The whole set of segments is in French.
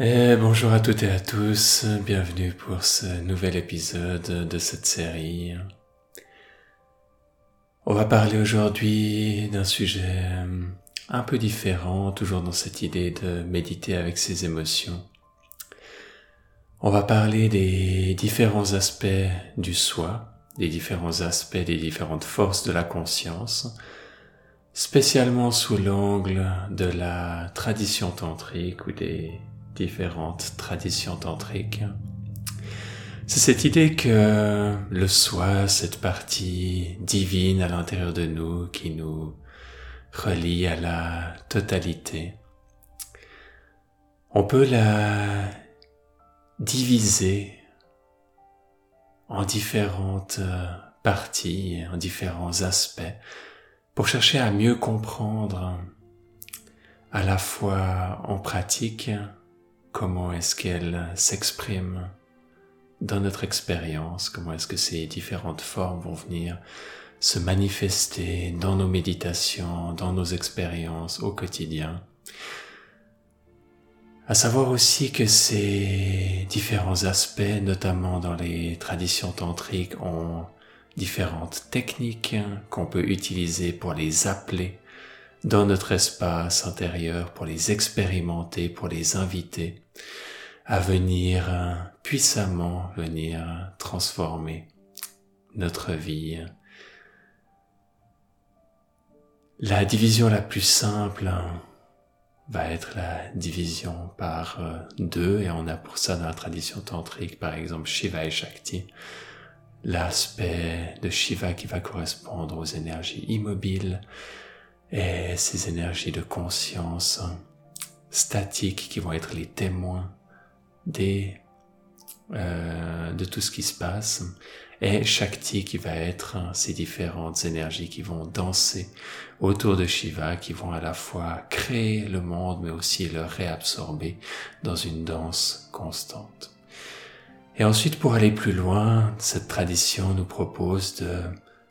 Et bonjour à toutes et à tous, bienvenue pour ce nouvel épisode de cette série. On va parler aujourd'hui d'un sujet un peu différent, toujours dans cette idée de méditer avec ses émotions. On va parler des différents aspects du soi, des différents aspects des différentes forces de la conscience, spécialement sous l'angle de la tradition tantrique ou des différentes traditions tantriques. C'est cette idée que le soi, cette partie divine à l'intérieur de nous qui nous relie à la totalité, on peut la diviser en différentes parties, en différents aspects, pour chercher à mieux comprendre à la fois en pratique comment est-ce qu'elle s'exprime dans notre expérience, comment est-ce que ces différentes formes vont venir se manifester dans nos méditations, dans nos expériences au quotidien? À savoir aussi que ces différents aspects, notamment dans les traditions tantriques, ont différentes techniques qu'on peut utiliser pour les appeler dans notre espace intérieur pour les expérimenter, pour les inviter à venir puissamment venir transformer notre vie. La division la plus simple va être la division par deux et on a pour ça dans la tradition tantrique par exemple Shiva et Shakti l'aspect de Shiva qui va correspondre aux énergies immobiles et ces énergies de conscience statiques qui vont être les témoins des, euh, de tout ce qui se passe et Shakti qui va être ces différentes énergies qui vont danser autour de Shiva, qui vont à la fois créer le monde mais aussi le réabsorber dans une danse constante. Et ensuite, pour aller plus loin, cette tradition nous propose de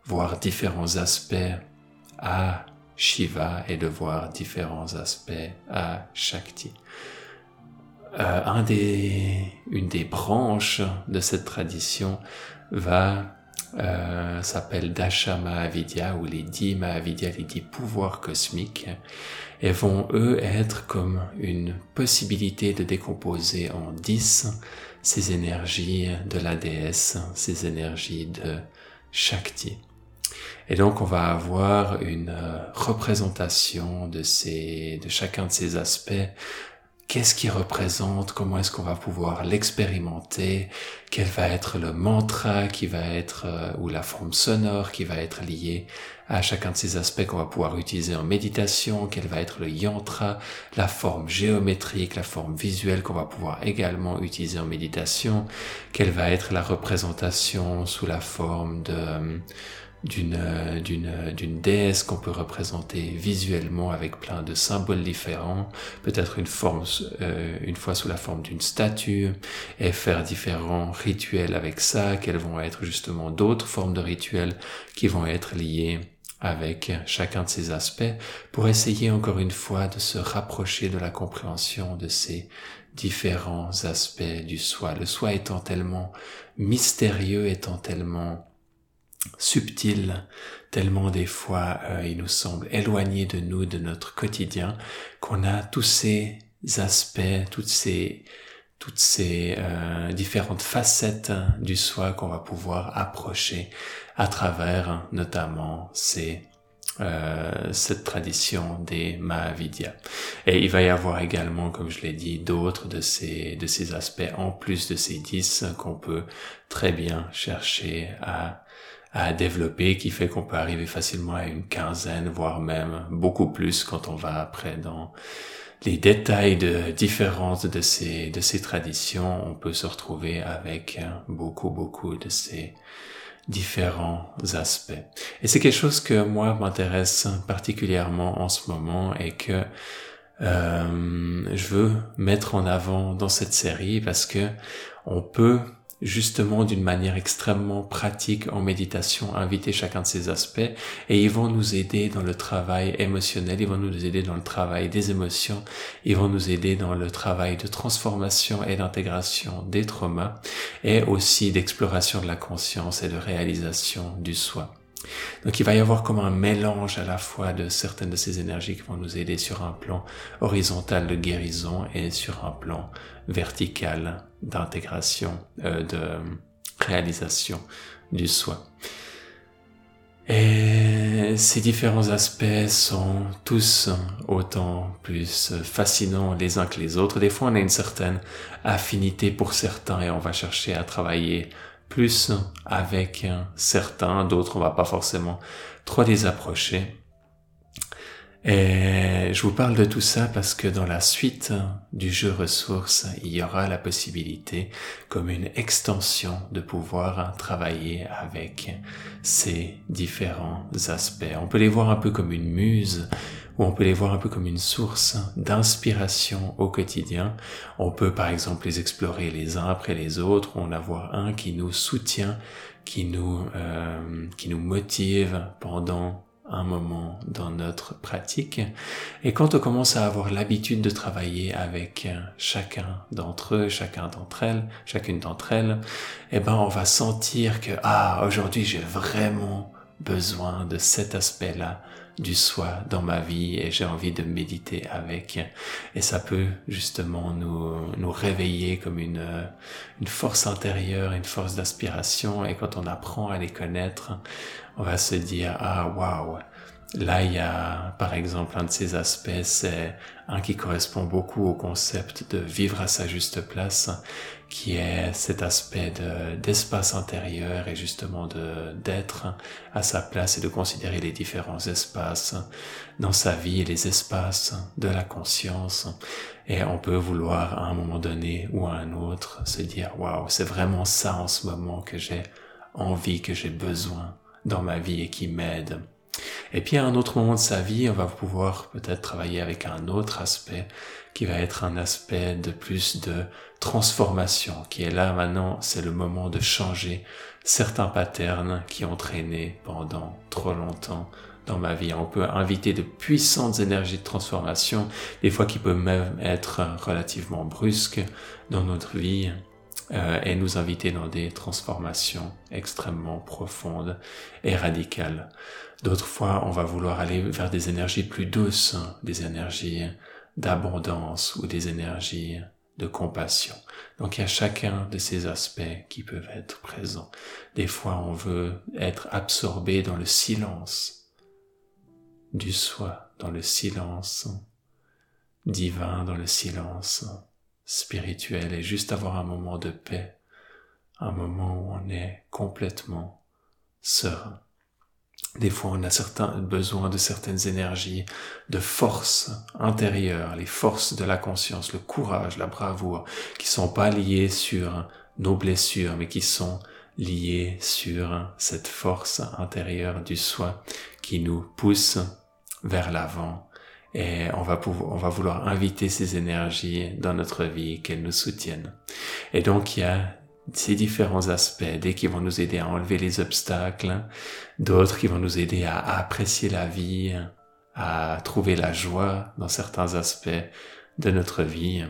voir différents aspects à Shiva et de voir différents aspects à Shakti. Euh, une des branches de cette tradition va euh, s'appelle Dasha Mahavidya ou les dix Mahavidya, les dix pouvoirs cosmiques, et vont eux être comme une possibilité de décomposer en dix ces énergies de la déesse, ces énergies de Shakti. Et donc on va avoir une euh, représentation de ces, de chacun de ces aspects. Qu'est-ce qui représente? Comment est-ce qu'on va pouvoir l'expérimenter? Quel va être le mantra qui va être euh, ou la forme sonore qui va être liée à chacun de ces aspects qu'on va pouvoir utiliser en méditation? Quel va être le yantra, la forme géométrique, la forme visuelle qu'on va pouvoir également utiliser en méditation? Quelle va être la représentation sous la forme de euh, d'une d'une d'une déesse qu'on peut représenter visuellement avec plein de symboles différents, peut-être une forme euh, une fois sous la forme d'une statue et faire différents rituels avec ça, quels vont être justement d'autres formes de rituels qui vont être liés avec chacun de ces aspects pour essayer encore une fois de se rapprocher de la compréhension de ces différents aspects du soi. Le soi étant tellement mystérieux, étant tellement subtil, tellement des fois euh, il nous semble éloigné de nous, de notre quotidien, qu'on a tous ces aspects, toutes ces toutes ces euh, différentes facettes du soi qu'on va pouvoir approcher à travers notamment ces euh, cette tradition des Mahavidya. Et il va y avoir également, comme je l'ai dit, d'autres de ces, de ces aspects en plus de ces dix qu'on peut très bien chercher à à développer qui fait qu'on peut arriver facilement à une quinzaine, voire même beaucoup plus quand on va après dans les détails de différence de ces, de ces traditions. On peut se retrouver avec beaucoup, beaucoup de ces différents aspects. Et c'est quelque chose que moi m'intéresse particulièrement en ce moment et que euh, je veux mettre en avant dans cette série parce que on peut justement d'une manière extrêmement pratique en méditation, inviter chacun de ces aspects et ils vont nous aider dans le travail émotionnel, ils vont nous aider dans le travail des émotions, ils vont nous aider dans le travail de transformation et d'intégration des traumas et aussi d'exploration de la conscience et de réalisation du soi. Donc il va y avoir comme un mélange à la fois de certaines de ces énergies qui vont nous aider sur un plan horizontal de guérison et sur un plan vertical d'intégration, euh, de réalisation du soi. Et ces différents aspects sont tous autant plus fascinants les uns que les autres. Des fois, on a une certaine affinité pour certains et on va chercher à travailler plus avec certains, d'autres on va pas forcément trop les approcher. Et je vous parle de tout ça parce que dans la suite du jeu ressources, il y aura la possibilité, comme une extension, de pouvoir travailler avec ces différents aspects. On peut les voir un peu comme une muse ou on peut les voir un peu comme une source d'inspiration au quotidien. On peut par exemple les explorer les uns après les autres, ou en avoir un qui nous soutient, qui nous, euh, qui nous motive pendant un moment dans notre pratique. Et quand on commence à avoir l'habitude de travailler avec chacun d'entre eux, chacun d'entre elles, chacune d'entre elles, eh ben, on va sentir que, ah, aujourd'hui, j'ai vraiment besoin de cet aspect-là du soi dans ma vie et j'ai envie de méditer avec. Et ça peut justement nous, nous réveiller comme une, une force intérieure, une force d'aspiration. Et quand on apprend à les connaître, on va se dire, ah, waouh, Là, il y a, par exemple, un de ces aspects, c'est un qui correspond beaucoup au concept de vivre à sa juste place, qui est cet aspect d'espace intérieur et justement de d'être à sa place et de considérer les différents espaces dans sa vie et les espaces de la conscience. Et on peut vouloir à un moment donné ou à un autre se dire waouh, c'est vraiment ça en ce moment que j'ai envie, que j'ai besoin dans ma vie et qui m'aide. Et puis à un autre moment de sa vie, on va pouvoir peut-être travailler avec un autre aspect qui va être un aspect de plus de transformation, qui est là maintenant, c'est le moment de changer certains patterns qui ont traîné pendant trop longtemps dans ma vie. On peut inviter de puissantes énergies de transformation, des fois qui peuvent même être relativement brusques dans notre vie, euh, et nous inviter dans des transformations extrêmement profondes et radicales. D'autres fois, on va vouloir aller vers des énergies plus douces, des énergies d'abondance ou des énergies de compassion. Donc il y a chacun de ces aspects qui peuvent être présents. Des fois, on veut être absorbé dans le silence du soi, dans le silence divin, dans le silence spirituel et juste avoir un moment de paix, un moment où on est complètement serein. Des fois, on a certains besoin de certaines énergies, de force intérieure, les forces de la conscience, le courage, la bravoure, qui sont pas liées sur nos blessures, mais qui sont liées sur cette force intérieure du soi qui nous pousse vers l'avant. Et on va pouvoir, on va vouloir inviter ces énergies dans notre vie, qu'elles nous soutiennent. Et donc, il y a ces différents aspects, des qui vont nous aider à enlever les obstacles, d'autres qui vont nous aider à, apprécier la vie, à trouver la joie dans certains aspects de notre vie.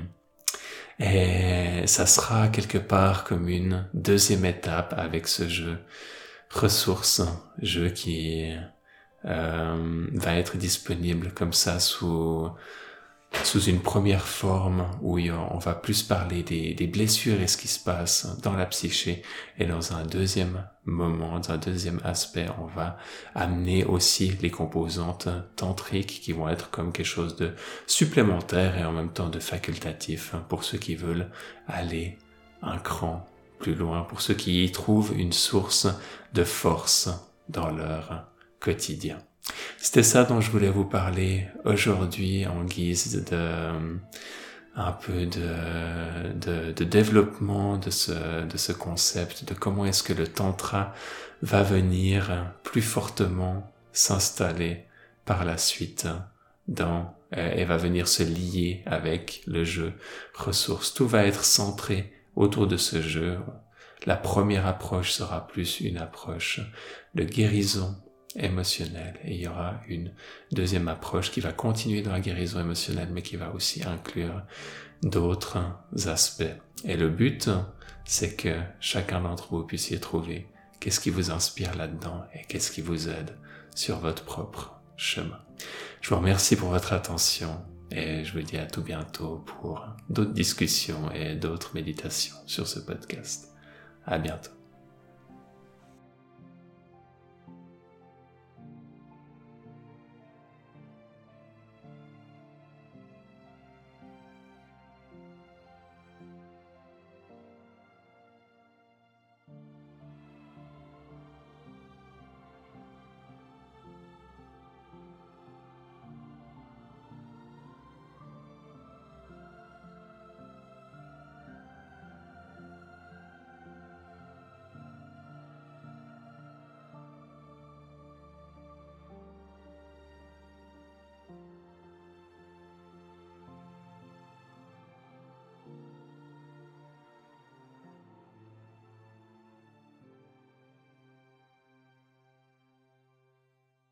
Et ça sera quelque part comme une deuxième étape avec ce jeu ressources, jeu qui euh, va être disponible comme ça sous sous une première forme où on va plus parler des, blessures et ce qui se passe dans la psyché et dans un deuxième moment, dans un deuxième aspect, on va amener aussi les composantes tantriques qui vont être comme quelque chose de supplémentaire et en même temps de facultatif pour ceux qui veulent aller un cran plus loin, pour ceux qui y trouvent une source de force dans leur quotidien. C'était ça dont je voulais vous parler aujourd'hui en guise de un peu de, de, développement de ce, de ce concept, de comment est-ce que le tantra va venir plus fortement s'installer par la suite dans et va venir se lier avec le jeu ressources. Tout va être centré autour de ce jeu La première approche sera plus une approche de guérison émotionnelle et il y aura une deuxième approche qui va continuer dans la guérison émotionnelle mais qui va aussi inclure d'autres aspects. Et le but, c'est que chacun d'entre vous puissiez trouver qu'est-ce qui vous inspire là-dedans et qu'est-ce qui vous aide sur votre propre chemin. Je vous remercie pour votre attention et je vous dis à tout bientôt pour d'autres discussions et d'autres méditations sur ce podcast. À bientôt.